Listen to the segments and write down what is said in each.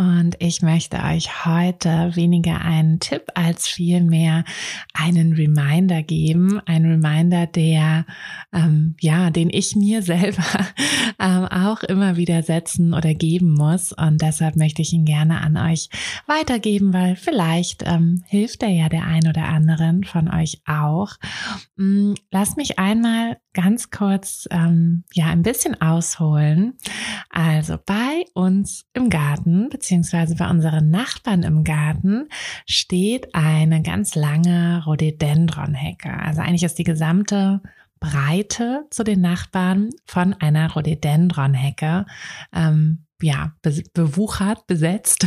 und ich möchte euch heute weniger einen Tipp als vielmehr einen Reminder geben. Ein Reminder, der, ähm, ja, den ich mir selber ähm, auch immer wieder setzen oder geben muss und deshalb möchte ich ihn gerne an euch weitergeben, weil vielleicht ähm, hilft er ja der ein oder anderen von euch auch. Mm, lass mich einmal ganz kurz ähm, ja ein bisschen ausholen. Also bei uns im Garten beziehungsweise bei unseren Nachbarn im Garten steht eine ganz lange Rhododendron-Hecke. Also eigentlich ist die gesamte Breite zu den Nachbarn von einer Rhododendron-Hecke ähm, ja, be bewuchert, besetzt.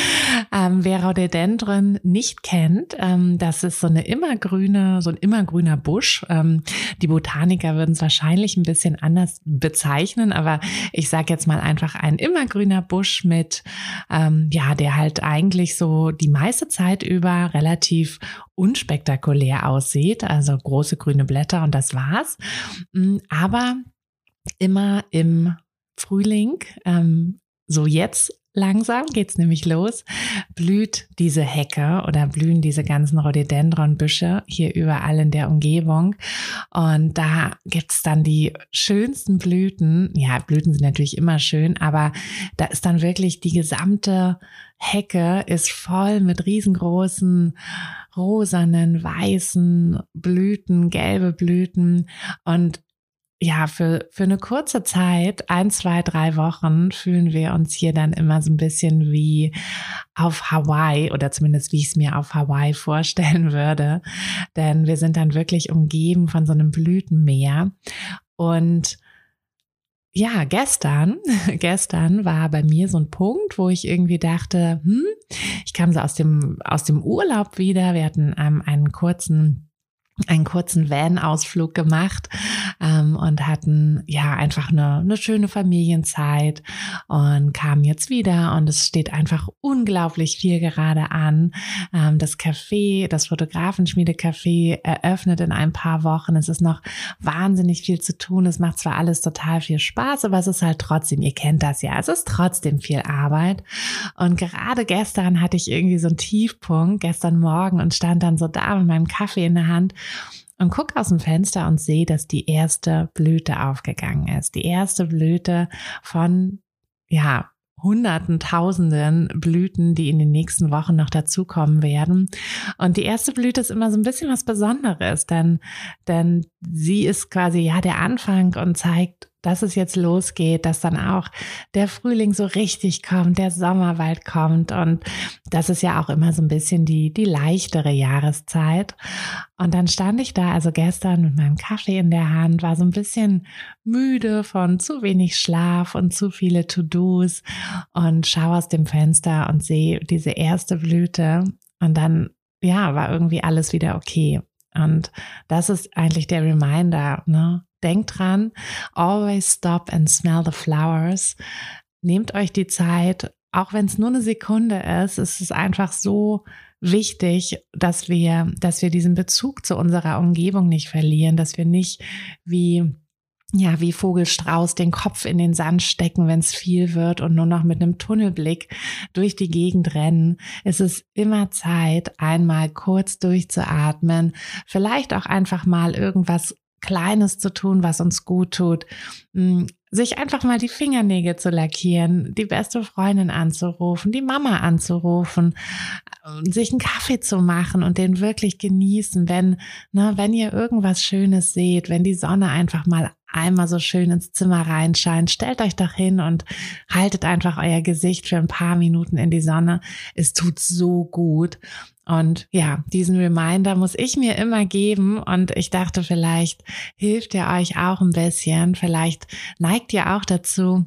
ähm, wer Rhododendron nicht kennt, ähm, das ist so eine immergrüne, so ein immergrüner Busch. Ähm, die Botaniker würden es wahrscheinlich ein bisschen anders bezeichnen, aber ich sage jetzt mal einfach ein immergrüner Busch mit, ähm, ja, der halt eigentlich so die meiste Zeit über relativ unspektakulär aussieht, also große grüne Blätter und das war's. Mm, aber immer im Frühling, ähm, so jetzt langsam geht's nämlich los, blüht diese Hecke oder blühen diese ganzen Rhododendronbüsche hier überall in der Umgebung. Und da gibt's dann die schönsten Blüten. Ja, Blüten sind natürlich immer schön, aber da ist dann wirklich die gesamte Hecke ist voll mit riesengroßen rosanen, weißen Blüten, gelbe Blüten und ja, für, für eine kurze Zeit, ein, zwei, drei Wochen, fühlen wir uns hier dann immer so ein bisschen wie auf Hawaii oder zumindest wie ich es mir auf Hawaii vorstellen würde. Denn wir sind dann wirklich umgeben von so einem Blütenmeer. Und ja, gestern, gestern war bei mir so ein Punkt, wo ich irgendwie dachte, hm, ich kam so aus dem, aus dem Urlaub wieder. Wir hatten ähm, einen kurzen einen kurzen Van-Ausflug gemacht ähm, und hatten ja einfach eine, eine schöne Familienzeit und kamen jetzt wieder und es steht einfach unglaublich viel gerade an. Ähm, das Café, das Fotografenschmiede-Café eröffnet in ein paar Wochen. Es ist noch wahnsinnig viel zu tun. Es macht zwar alles total viel Spaß, aber es ist halt trotzdem, ihr kennt das ja, es ist trotzdem viel Arbeit. Und gerade gestern hatte ich irgendwie so einen Tiefpunkt, gestern Morgen und stand dann so da mit meinem Kaffee in der Hand und guck aus dem Fenster und sehe, dass die erste Blüte aufgegangen ist. Die erste Blüte von, ja, Hunderten, Tausenden Blüten, die in den nächsten Wochen noch dazukommen werden. Und die erste Blüte ist immer so ein bisschen was Besonderes, denn, denn sie ist quasi ja der Anfang und zeigt dass es jetzt losgeht, dass dann auch der Frühling so richtig kommt, der Sommer bald kommt und das ist ja auch immer so ein bisschen die, die leichtere Jahreszeit. Und dann stand ich da also gestern mit meinem Kaffee in der Hand, war so ein bisschen müde von zu wenig Schlaf und zu viele To-Dos und schaue aus dem Fenster und sehe diese erste Blüte und dann, ja, war irgendwie alles wieder okay. Und das ist eigentlich der Reminder, ne? Denkt dran, always stop and smell the flowers. Nehmt euch die Zeit, auch wenn es nur eine Sekunde ist, ist es einfach so wichtig, dass wir, dass wir diesen Bezug zu unserer Umgebung nicht verlieren, dass wir nicht wie ja, wie Vogelstrauß den Kopf in den Sand stecken, wenn es viel wird und nur noch mit einem Tunnelblick durch die Gegend rennen. Es ist immer Zeit, einmal kurz durchzuatmen, vielleicht auch einfach mal irgendwas Kleines zu tun, was uns gut tut, hm, sich einfach mal die Fingernägel zu lackieren, die beste Freundin anzurufen, die Mama anzurufen, sich einen Kaffee zu machen und den wirklich genießen, wenn, ne, wenn ihr irgendwas Schönes seht, wenn die Sonne einfach mal einmal so schön ins Zimmer reinscheint, stellt euch doch hin und haltet einfach euer Gesicht für ein paar Minuten in die Sonne. Es tut so gut. Und ja, diesen Reminder muss ich mir immer geben. Und ich dachte, vielleicht hilft er euch auch ein bisschen. Vielleicht neigt ihr auch dazu,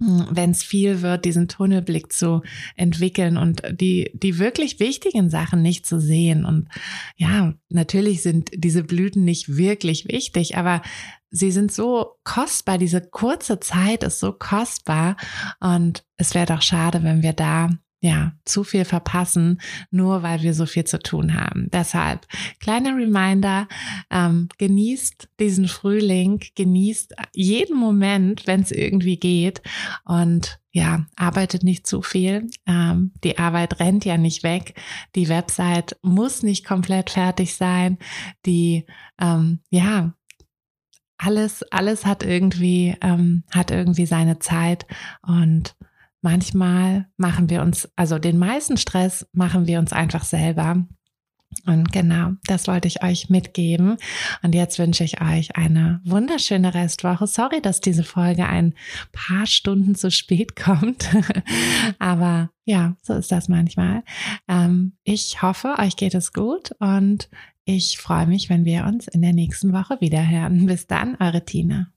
hm, wenn es viel wird, diesen Tunnelblick zu entwickeln und die, die wirklich wichtigen Sachen nicht zu sehen. Und ja, natürlich sind diese Blüten nicht wirklich wichtig, aber sie sind so kostbar. Diese kurze Zeit ist so kostbar. Und es wäre doch schade, wenn wir da ja, zu viel verpassen, nur weil wir so viel zu tun haben. Deshalb, kleiner Reminder, ähm, genießt diesen Frühling, genießt jeden Moment, wenn es irgendwie geht und ja, arbeitet nicht zu viel. Ähm, die Arbeit rennt ja nicht weg. Die Website muss nicht komplett fertig sein. Die, ähm, ja, alles, alles hat irgendwie, ähm, hat irgendwie seine Zeit und manchmal machen wir uns, also den meisten Stress machen wir uns einfach selber. Und genau, das wollte ich euch mitgeben. Und jetzt wünsche ich euch eine wunderschöne Restwoche. Sorry, dass diese Folge ein paar Stunden zu spät kommt. Aber ja, so ist das manchmal. Ähm, ich hoffe, euch geht es gut und ich freue mich, wenn wir uns in der nächsten Woche wieder hören. Bis dann, eure Tina.